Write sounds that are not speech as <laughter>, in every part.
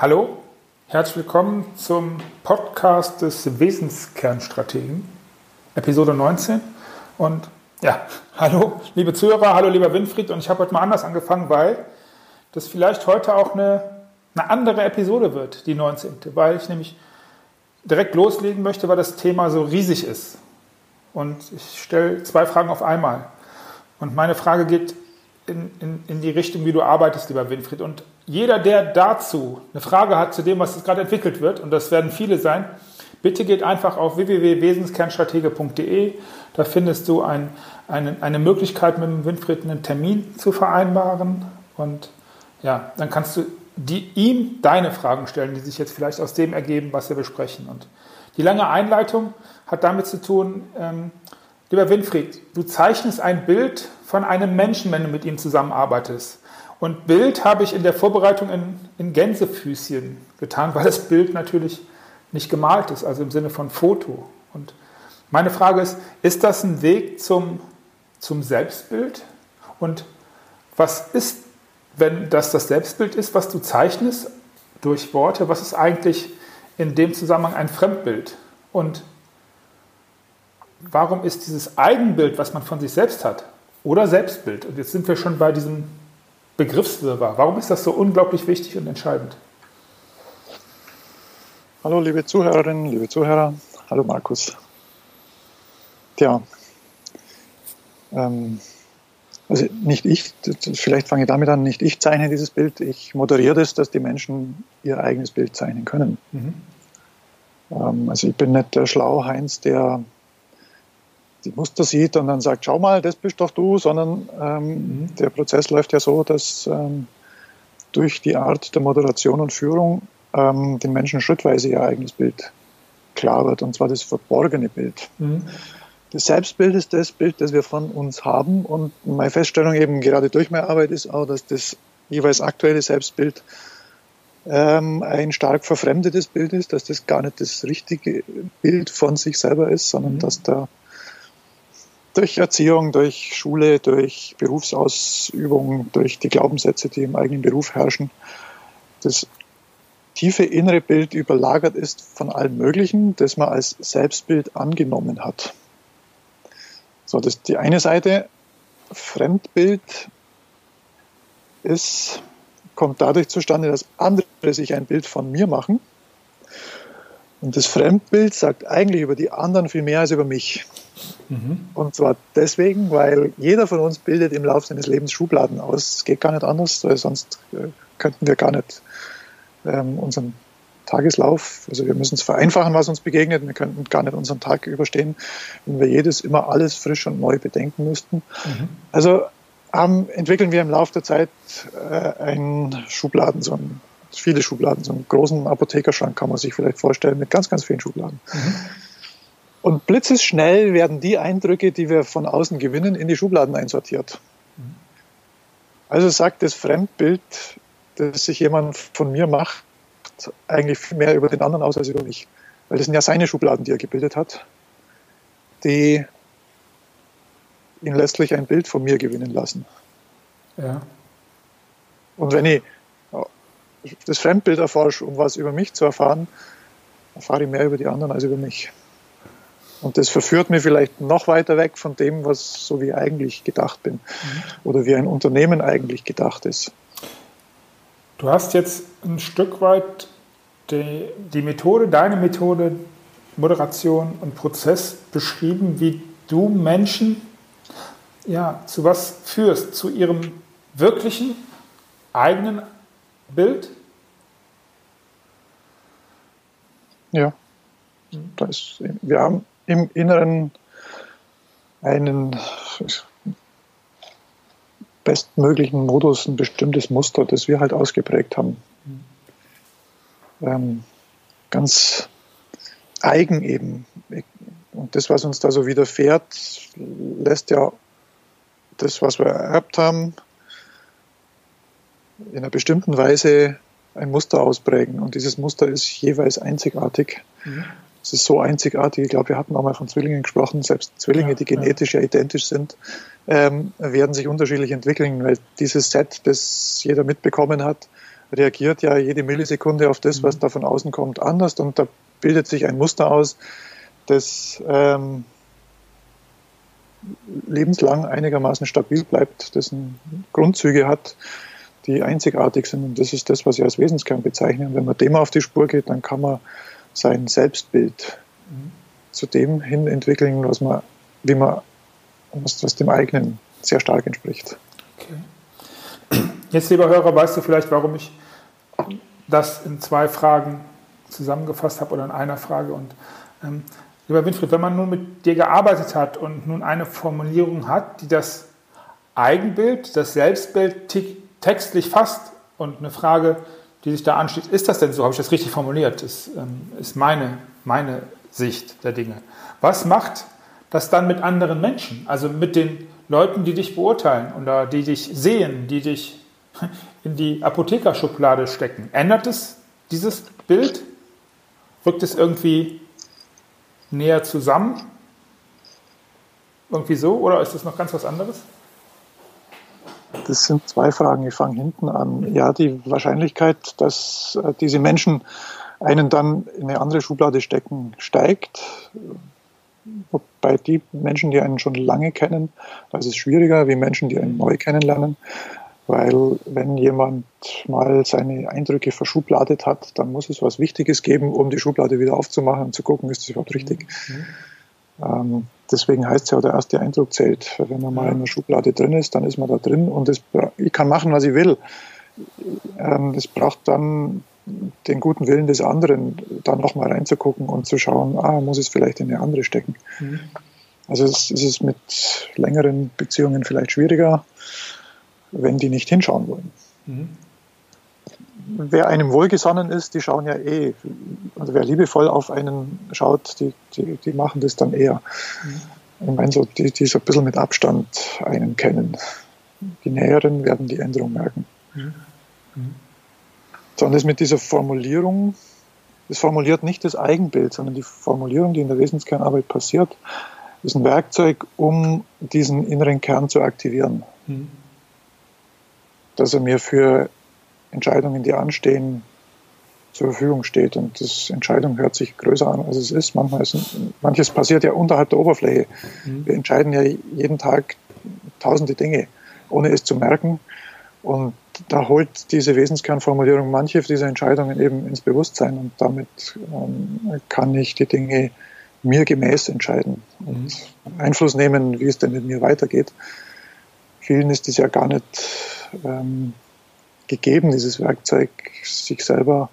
Hallo, herzlich willkommen zum Podcast des Wesenskernstrategen, Episode 19. Und ja, <laughs> hallo, liebe Zuhörer, hallo, lieber Winfried. Und ich habe heute mal anders angefangen, weil das vielleicht heute auch eine, eine andere Episode wird, die 19. Weil ich nämlich direkt loslegen möchte, weil das Thema so riesig ist. Und ich stelle zwei Fragen auf einmal. Und meine Frage geht in, in, in die Richtung, wie du arbeitest, lieber Winfried. Und jeder, der dazu eine Frage hat zu dem, was jetzt gerade entwickelt wird, und das werden viele sein, bitte geht einfach auf www.wesenskernstratege.de. Da findest du ein, eine, eine Möglichkeit, mit dem Winfried einen Termin zu vereinbaren. Und ja, dann kannst du die, ihm deine Fragen stellen, die sich jetzt vielleicht aus dem ergeben, was wir besprechen. Und die lange Einleitung hat damit zu tun, ähm, lieber Winfried, du zeichnest ein Bild von einem Menschen, wenn du mit ihm zusammenarbeitest. Und Bild habe ich in der Vorbereitung in, in Gänsefüßchen getan, weil das Bild natürlich nicht gemalt ist, also im Sinne von Foto. Und meine Frage ist, ist das ein Weg zum, zum Selbstbild? Und was ist, wenn das das Selbstbild ist, was du zeichnest durch Worte, was ist eigentlich in dem Zusammenhang ein Fremdbild? Und warum ist dieses Eigenbild, was man von sich selbst hat, oder Selbstbild? Und jetzt sind wir schon bei diesem Begriffswirrwarr. Warum ist das so unglaublich wichtig und entscheidend? Hallo, liebe Zuhörerinnen, liebe Zuhörer. Hallo, Markus. Tja, ähm, also nicht ich, vielleicht fange ich damit an, nicht ich zeichne dieses Bild, ich moderiere das, dass die Menschen ihr eigenes Bild zeichnen können. Mhm. Ähm, also ich bin nicht der Schlauheinz, der die Muster sieht und dann sagt, schau mal, das bist doch du, sondern ähm, mhm. der Prozess läuft ja so, dass ähm, durch die Art der Moderation und Führung ähm, den Menschen schrittweise ihr eigenes Bild klar wird, und zwar das verborgene Bild. Mhm. Das Selbstbild ist das Bild, das wir von uns haben und meine Feststellung eben gerade durch meine Arbeit ist auch, dass das jeweils aktuelle Selbstbild ähm, ein stark verfremdetes Bild ist, dass das gar nicht das richtige Bild von sich selber ist, sondern mhm. dass da durch Erziehung, durch Schule, durch Berufsausübung, durch die Glaubenssätze, die im eigenen Beruf herrschen, das tiefe innere Bild überlagert ist von allem Möglichen, das man als Selbstbild angenommen hat. So, das ist die eine Seite. Fremdbild ist, kommt dadurch zustande, dass andere sich ein Bild von mir machen. Und das Fremdbild sagt eigentlich über die anderen viel mehr als über mich. Mhm. Und zwar deswegen, weil jeder von uns bildet im Laufe seines Lebens Schubladen aus. Es geht gar nicht anders, weil sonst äh, könnten wir gar nicht ähm, unseren Tageslauf, also wir müssen es vereinfachen, was uns begegnet. Wir könnten gar nicht unseren Tag überstehen, wenn wir jedes immer alles frisch und neu bedenken müssten. Mhm. Also ähm, entwickeln wir im Laufe der Zeit äh, einen Schubladen, so einen, viele Schubladen, so einen großen Apothekerschrank kann man sich vielleicht vorstellen, mit ganz, ganz vielen Schubladen. Mhm. Und blitzesschnell werden die Eindrücke, die wir von außen gewinnen, in die Schubladen einsortiert. Also sagt das Fremdbild, das sich jemand von mir macht, eigentlich viel mehr über den anderen aus als über mich. Weil das sind ja seine Schubladen, die er gebildet hat, die ihn letztlich ein Bild von mir gewinnen lassen. Ja. Und wenn ich das Fremdbild erforsche, um was über mich zu erfahren, erfahre ich mehr über die anderen als über mich. Und das verführt mir vielleicht noch weiter weg von dem, was so wie eigentlich gedacht bin mhm. oder wie ein Unternehmen eigentlich gedacht ist. Du hast jetzt ein Stück weit die, die Methode, deine Methode, Moderation und Prozess beschrieben, wie du Menschen ja, zu was führst, zu ihrem wirklichen eigenen Bild? Ja, das, wir haben im Inneren einen bestmöglichen Modus, ein bestimmtes Muster, das wir halt ausgeprägt haben. Ähm, ganz eigen eben. Und das, was uns da so widerfährt, lässt ja das, was wir ererbt haben, in einer bestimmten Weise ein Muster ausprägen. Und dieses Muster ist jeweils einzigartig. Mhm. Es ist so einzigartig. Ich glaube, wir hatten auch mal von Zwillingen gesprochen. Selbst Zwillinge, ja, die genetisch ja. identisch sind, ähm, werden sich unterschiedlich entwickeln, weil dieses Set, das jeder mitbekommen hat, reagiert ja jede Millisekunde auf das, was mhm. da von außen kommt, anders und da bildet sich ein Muster aus, das ähm, lebenslang einigermaßen stabil bleibt, dessen Grundzüge hat, die einzigartig sind. Und das ist das, was ich als Wesenskern bezeichne. Und wenn man dem auf die Spur geht, dann kann man sein Selbstbild zu dem hin entwickeln, was man, wie man, was, was dem eigenen sehr stark entspricht. Okay. Jetzt, lieber Hörer, weißt du vielleicht, warum ich das in zwei Fragen zusammengefasst habe oder in einer Frage. Und ähm, lieber Winfried, wenn man nun mit dir gearbeitet hat und nun eine Formulierung hat, die das Eigenbild, das Selbstbild textlich fasst und eine Frage, die sich da anschließt, ist das denn so? Habe ich das richtig formuliert? Das ähm, ist meine, meine Sicht der Dinge. Was macht das dann mit anderen Menschen? Also mit den Leuten, die dich beurteilen oder die dich sehen, die dich <laughs> in die Apothekerschublade stecken. Ändert es dieses Bild? Rückt es irgendwie näher zusammen? Irgendwie so? Oder ist das noch ganz was anderes? Das sind zwei Fragen. Ich fange hinten an. Ja, die Wahrscheinlichkeit, dass äh, diese Menschen einen dann in eine andere Schublade stecken, steigt. Wobei die Menschen, die einen schon lange kennen, da ist es schwieriger wie Menschen, die einen neu kennenlernen. Weil wenn jemand mal seine Eindrücke verschubladet hat, dann muss es was Wichtiges geben, um die Schublade wieder aufzumachen und zu gucken, ist das überhaupt richtig. Mhm. Ähm, deswegen heißt es ja, der erste Eindruck zählt. Wenn man mal in der Schublade drin ist, dann ist man da drin und das, ich kann machen, was ich will. Ähm, es braucht dann den guten Willen des anderen, da nochmal reinzugucken und zu schauen, ah, muss es vielleicht in eine andere stecken. Mhm. Also es, es ist mit längeren Beziehungen vielleicht schwieriger wenn die nicht hinschauen wollen. Mhm. Wer einem wohlgesonnen ist, die schauen ja eh. Also wer liebevoll auf einen schaut, die, die, die machen das dann eher. Mhm. Ich meine, so, die, die so ein bisschen mit Abstand einen kennen. Die Näheren werden die Änderung merken. Mhm. Mhm. So, und das mit dieser Formulierung, das formuliert nicht das Eigenbild, sondern die Formulierung, die in der Wesenskernarbeit passiert, ist ein Werkzeug, um diesen inneren Kern zu aktivieren. Dass er mir für Entscheidungen, die anstehen, zur Verfügung steht. Und das Entscheidung hört sich größer an, als es ist. Manchmal ist, manches passiert ja unterhalb der Oberfläche. Mhm. Wir entscheiden ja jeden Tag tausende Dinge, ohne es zu merken. Und da holt diese Wesenskernformulierung manche dieser Entscheidungen eben ins Bewusstsein und damit ähm, kann ich die Dinge mir gemäß entscheiden und mhm. Einfluss nehmen, wie es denn mit mir weitergeht. Vielen ist es ja gar nicht ähm, gegeben, dieses Werkzeug, sich selber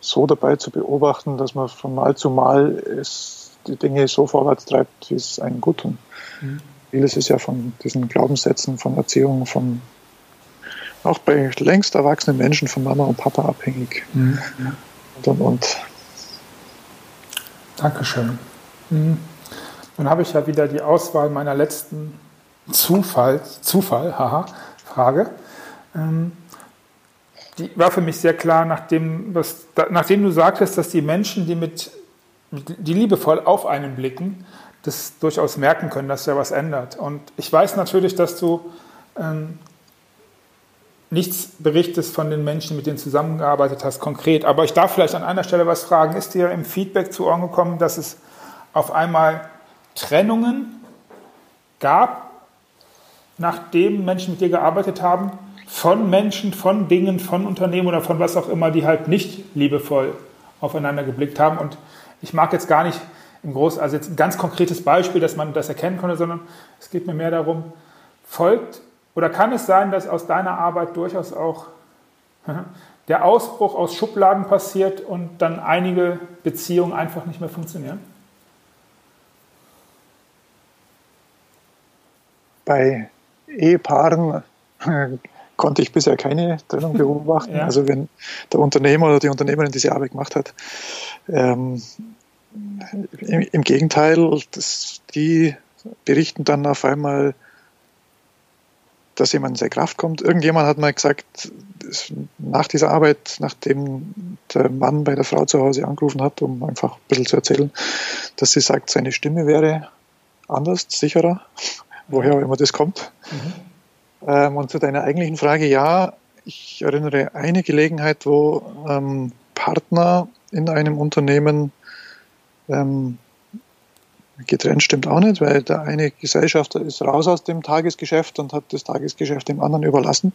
so dabei zu beobachten, dass man von Mal zu Mal es, die Dinge so vorwärts treibt, wie es einen gut tun. Mhm. Vieles ist ja von diesen Glaubenssätzen, von Erziehung, von auch bei längst erwachsenen Menschen von Mama und Papa abhängig. Mhm. Und, und, und. Dankeschön. Mhm. Dann habe ich ja wieder die Auswahl meiner letzten Zufall, Zufall, haha, Frage. Ähm, die war für mich sehr klar, nachdem, was, nachdem du sagtest, dass die Menschen, die mit, die liebevoll auf einen blicken, das durchaus merken können, dass ja was ändert. Und ich weiß natürlich, dass du ähm, nichts berichtest von den Menschen, mit denen du zusammengearbeitet hast, konkret. Aber ich darf vielleicht an einer Stelle was fragen. Ist dir im Feedback zu Ohren gekommen, dass es auf einmal Trennungen gab nachdem Menschen mit dir gearbeitet haben, von Menschen, von Dingen, von Unternehmen oder von was auch immer, die halt nicht liebevoll aufeinander geblickt haben. Und ich mag jetzt gar nicht im Großen, also jetzt ein ganz konkretes Beispiel, dass man das erkennen konnte, sondern es geht mir mehr darum, folgt oder kann es sein, dass aus deiner Arbeit durchaus auch der Ausbruch aus Schubladen passiert und dann einige Beziehungen einfach nicht mehr funktionieren? Bei Ehepaaren äh, konnte ich bisher keine Trennung beobachten. Ja. Also wenn der Unternehmer oder die Unternehmerin diese Arbeit gemacht hat. Ähm, im, im, Gegenteil, das, die berichten dann auf einmal, dass jemand in seine Kraft kommt. Irgendjemand hat mal gesagt, nach dieser Arbeit, nachdem der Mann bei der Frau zu Hause angerufen hat, um einfach ein bisschen zu erzählen, dass sie sagt, seine Stimme wäre anders, sicherer woher auch immer das kommt. Mhm. Ähm, und zu deiner eigentlichen Frage, ja, ich erinnere eine Gelegenheit, wo ähm, Partner in einem Unternehmen ähm, getrennt stimmt auch nicht, weil der eine Gesellschafter ist raus aus dem Tagesgeschäft und hat das Tagesgeschäft dem anderen überlassen,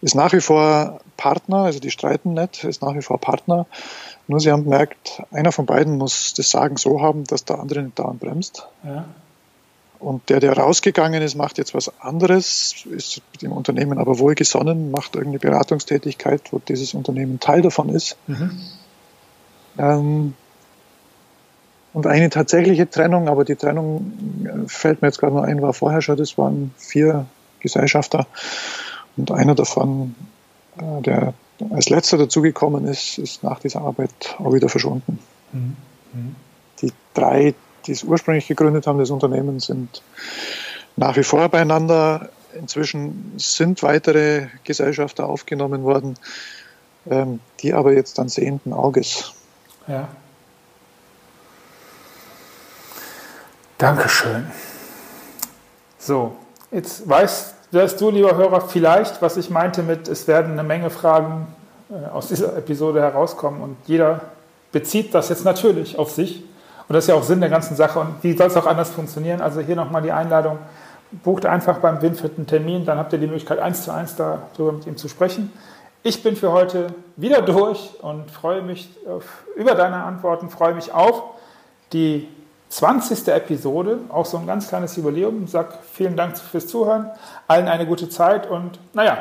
ist nach wie vor Partner, also die streiten nicht, ist nach wie vor Partner. Nur sie haben gemerkt, einer von beiden muss das Sagen so haben, dass der andere nicht dauernd bremst. Ja. Und der, der rausgegangen ist, macht jetzt was anderes, ist dem Unternehmen aber wohlgesonnen, macht irgendeine Beratungstätigkeit, wo dieses Unternehmen Teil davon ist. Mhm. Ähm, und eine tatsächliche Trennung, aber die Trennung äh, fällt mir jetzt gerade noch ein, war vorher schon, das waren vier Gesellschafter und einer davon, äh, der als letzter dazugekommen ist, ist nach dieser Arbeit auch wieder verschwunden. Mhm. Mhm. Die drei die es ursprünglich gegründet haben, das Unternehmen, sind nach wie vor beieinander. Inzwischen sind weitere Gesellschafter aufgenommen worden, ähm, die aber jetzt dann sehenden Auges. Ja. Dankeschön. So, jetzt weißt, weißt du, lieber Hörer, vielleicht, was ich meinte mit, es werden eine Menge Fragen äh, aus dieser Episode herauskommen und jeder bezieht das jetzt natürlich auf sich und das ist ja auch Sinn der ganzen Sache. Und wie soll es auch anders funktionieren? Also hier nochmal die Einladung. Bucht einfach beim Winfried einen Termin, dann habt ihr die Möglichkeit, eins zu eins darüber mit ihm zu sprechen. Ich bin für heute wieder durch und freue mich auf, über deine Antworten, freue mich auf die 20. Episode, auch so ein ganz kleines Jubiläum. Sage vielen Dank fürs Zuhören, allen eine gute Zeit und naja,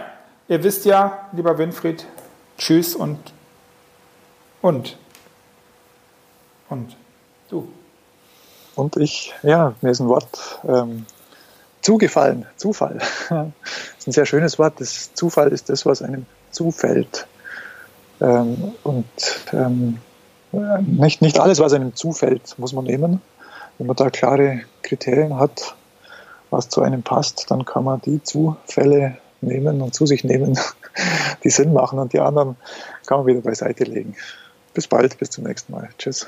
ihr wisst ja, lieber Winfried, tschüss und und und. Du. Und ich, ja, mir ist ein Wort ähm, zugefallen, Zufall. das <laughs> ist ein sehr schönes Wort. Das Zufall ist das, was einem zufällt. Ähm, und ähm, nicht, nicht alles, was einem zufällt, muss man nehmen. Wenn man da klare Kriterien hat, was zu einem passt, dann kann man die Zufälle nehmen und zu sich nehmen, <laughs> die Sinn machen und die anderen kann man wieder beiseite legen. Bis bald, bis zum nächsten Mal. Tschüss.